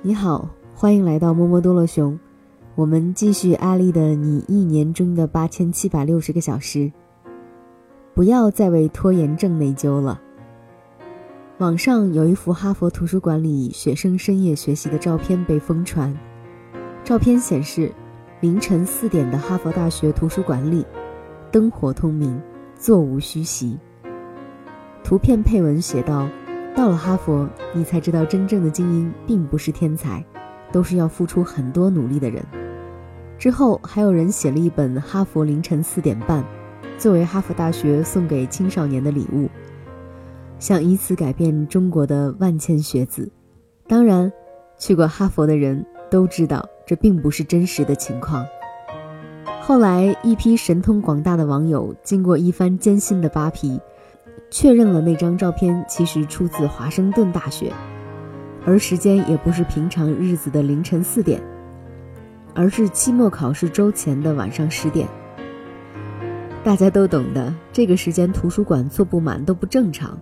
你好，欢迎来到摸摸多乐熊。我们继续阿丽的你一年中的八千七百六十个小时。不要再为拖延症内疚了。网上有一幅哈佛图书馆里学生深夜学习的照片被疯传。照片显示，凌晨四点的哈佛大学图书馆里，灯火通明，座无虚席。图片配文写道：“到了哈佛，你才知道真正的精英并不是天才，都是要付出很多努力的人。”之后还有人写了一本《哈佛凌晨四点半》，作为哈佛大学送给青少年的礼物。想以此改变中国的万千学子，当然，去过哈佛的人都知道这并不是真实的情况。后来，一批神通广大的网友经过一番艰辛的扒皮，确认了那张照片其实出自华盛顿大学，而时间也不是平常日子的凌晨四点，而是期末考试周前的晚上十点。大家都懂的，这个时间图书馆坐不满都不正常。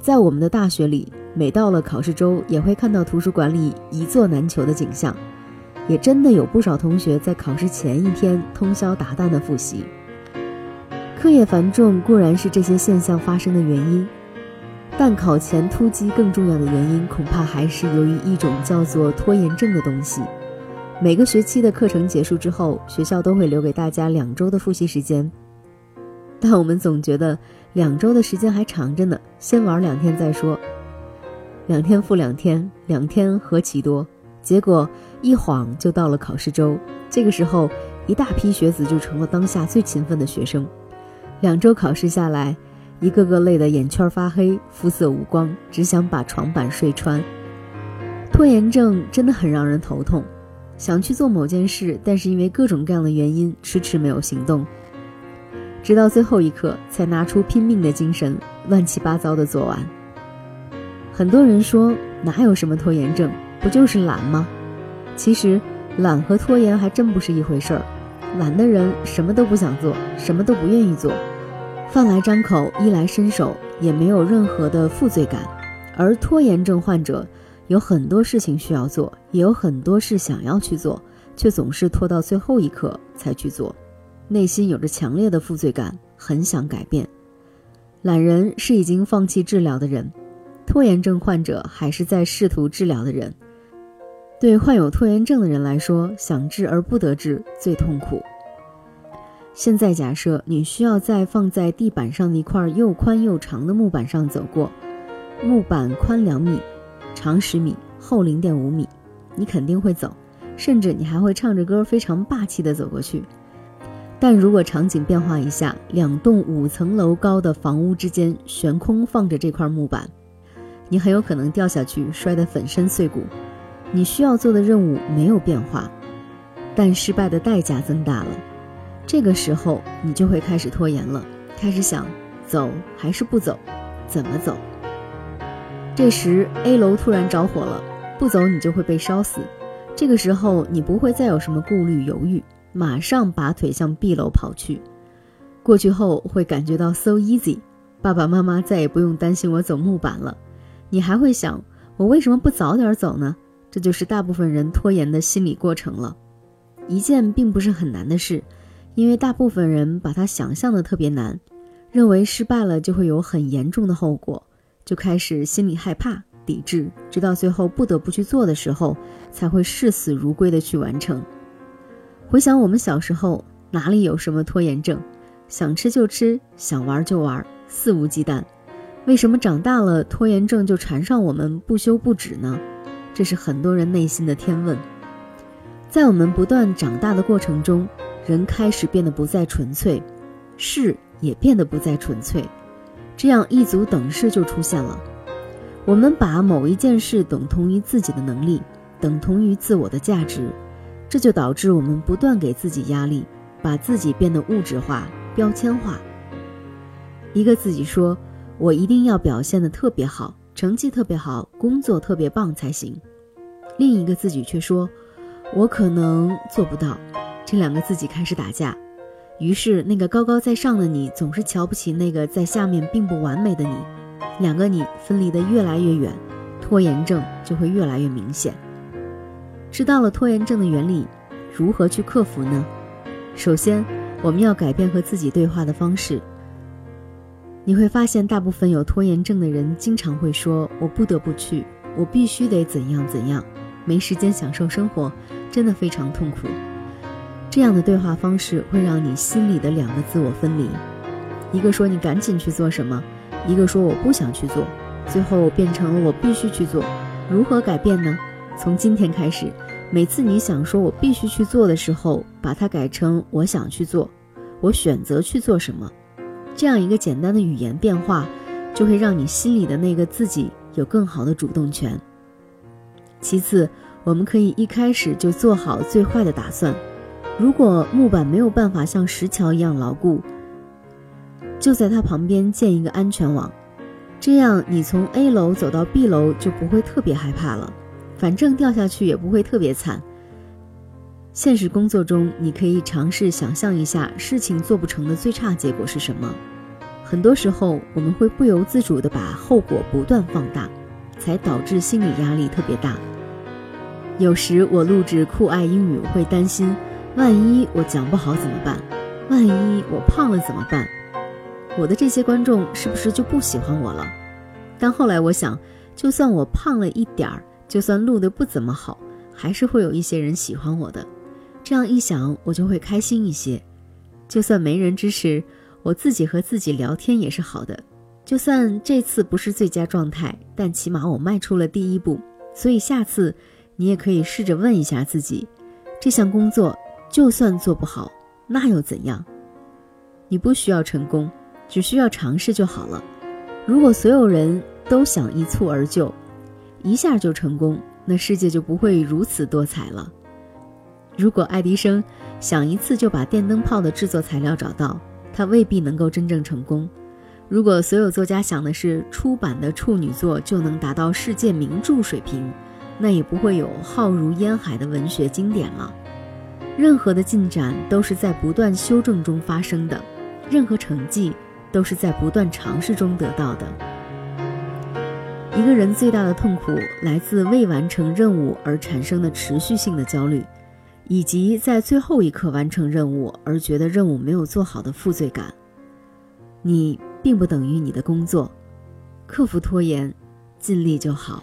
在我们的大学里，每到了考试周，也会看到图书馆里一座难求的景象，也真的有不少同学在考试前一天通宵达旦的复习。课业繁重固然是这些现象发生的原因，但考前突击更重要的原因，恐怕还是由于一种叫做拖延症的东西。每个学期的课程结束之后，学校都会留给大家两周的复习时间。但我们总觉得两周的时间还长着呢，先玩两天再说。两天复两天，两天何其多！结果一晃就到了考试周。这个时候，一大批学子就成了当下最勤奋的学生。两周考试下来，一个个累得眼圈发黑，肤色无光，只想把床板睡穿。拖延症真的很让人头痛，想去做某件事，但是因为各种各样的原因，迟迟没有行动。直到最后一刻才拿出拼命的精神，乱七八糟的做完。很多人说哪有什么拖延症，不就是懒吗？其实懒和拖延还真不是一回事儿。懒的人什么都不想做，什么都不愿意做，饭来张口，衣来伸手，也没有任何的负罪感。而拖延症患者有很多事情需要做，也有很多事想要去做，却总是拖到最后一刻才去做。内心有着强烈的负罪感，很想改变。懒人是已经放弃治疗的人，拖延症患者还是在试图治疗的人。对患有拖延症的人来说，想治而不得治最痛苦。现在假设你需要在放在地板上的一块又宽又长的木板上走过，木板宽两米，长十米，厚零点五米，你肯定会走，甚至你还会唱着歌非常霸气地走过去。但如果场景变化一下，两栋五层楼高的房屋之间悬空放着这块木板，你很有可能掉下去，摔得粉身碎骨。你需要做的任务没有变化，但失败的代价增大了。这个时候，你就会开始拖延了，开始想走还是不走，怎么走。这时 A 楼突然着火了，不走你就会被烧死。这个时候，你不会再有什么顾虑犹豫。马上拔腿向 B 楼跑去，过去后会感觉到 so easy，爸爸妈妈再也不用担心我走木板了。你还会想，我为什么不早点走呢？这就是大部分人拖延的心理过程了。一件并不是很难的事，因为大部分人把它想象的特别难，认为失败了就会有很严重的后果，就开始心里害怕、抵制，直到最后不得不去做的时候，才会视死如归的去完成。回想我们小时候，哪里有什么拖延症，想吃就吃，想玩就玩，肆无忌惮。为什么长大了拖延症就缠上我们不休不止呢？这是很多人内心的天问。在我们不断长大的过程中，人开始变得不再纯粹，事也变得不再纯粹，这样一组等式就出现了。我们把某一件事等同于自己的能力，等同于自我的价值。这就导致我们不断给自己压力，把自己变得物质化、标签化。一个自己说：“我一定要表现得特别好，成绩特别好，工作特别棒才行。”另一个自己却说：“我可能做不到。”这两个自己开始打架，于是那个高高在上的你总是瞧不起那个在下面并不完美的你，两个你分离得越来越远，拖延症就会越来越明显。知道了拖延症的原理，如何去克服呢？首先，我们要改变和自己对话的方式。你会发现，大部分有拖延症的人经常会说：“我不得不去，我必须得怎样怎样，没时间享受生活，真的非常痛苦。”这样的对话方式会让你心里的两个自我分离，一个说你赶紧去做什么，一个说我不想去做，最后变成了我必须去做。如何改变呢？从今天开始，每次你想说我必须去做的时候，把它改成我想去做，我选择去做什么。这样一个简单的语言变化，就会让你心里的那个自己有更好的主动权。其次，我们可以一开始就做好最坏的打算。如果木板没有办法像石桥一样牢固，就在它旁边建一个安全网，这样你从 A 楼走到 B 楼就不会特别害怕了，反正掉下去也不会特别惨。现实工作中，你可以尝试想象一下事情做不成的最差结果是什么。很多时候，我们会不由自主地把后果不断放大，才导致心理压力特别大。有时我录制酷爱英语会担心。万一我讲不好怎么办？万一我胖了怎么办？我的这些观众是不是就不喜欢我了？但后来我想，就算我胖了一点儿，就算录的不怎么好，还是会有一些人喜欢我的。这样一想，我就会开心一些。就算没人支持，我自己和自己聊天也是好的。就算这次不是最佳状态，但起码我迈出了第一步。所以下次，你也可以试着问一下自己，这项工作。就算做不好，那又怎样？你不需要成功，只需要尝试就好了。如果所有人都想一蹴而就，一下就成功，那世界就不会如此多彩了。如果爱迪生想一次就把电灯泡的制作材料找到，他未必能够真正成功。如果所有作家想的是出版的处女作就能达到世界名著水平，那也不会有浩如烟海的文学经典了。任何的进展都是在不断修正中发生的，任何成绩都是在不断尝试中得到的。一个人最大的痛苦来自未完成任务而产生的持续性的焦虑，以及在最后一刻完成任务而觉得任务没有做好的负罪感。你并不等于你的工作，克服拖延，尽力就好。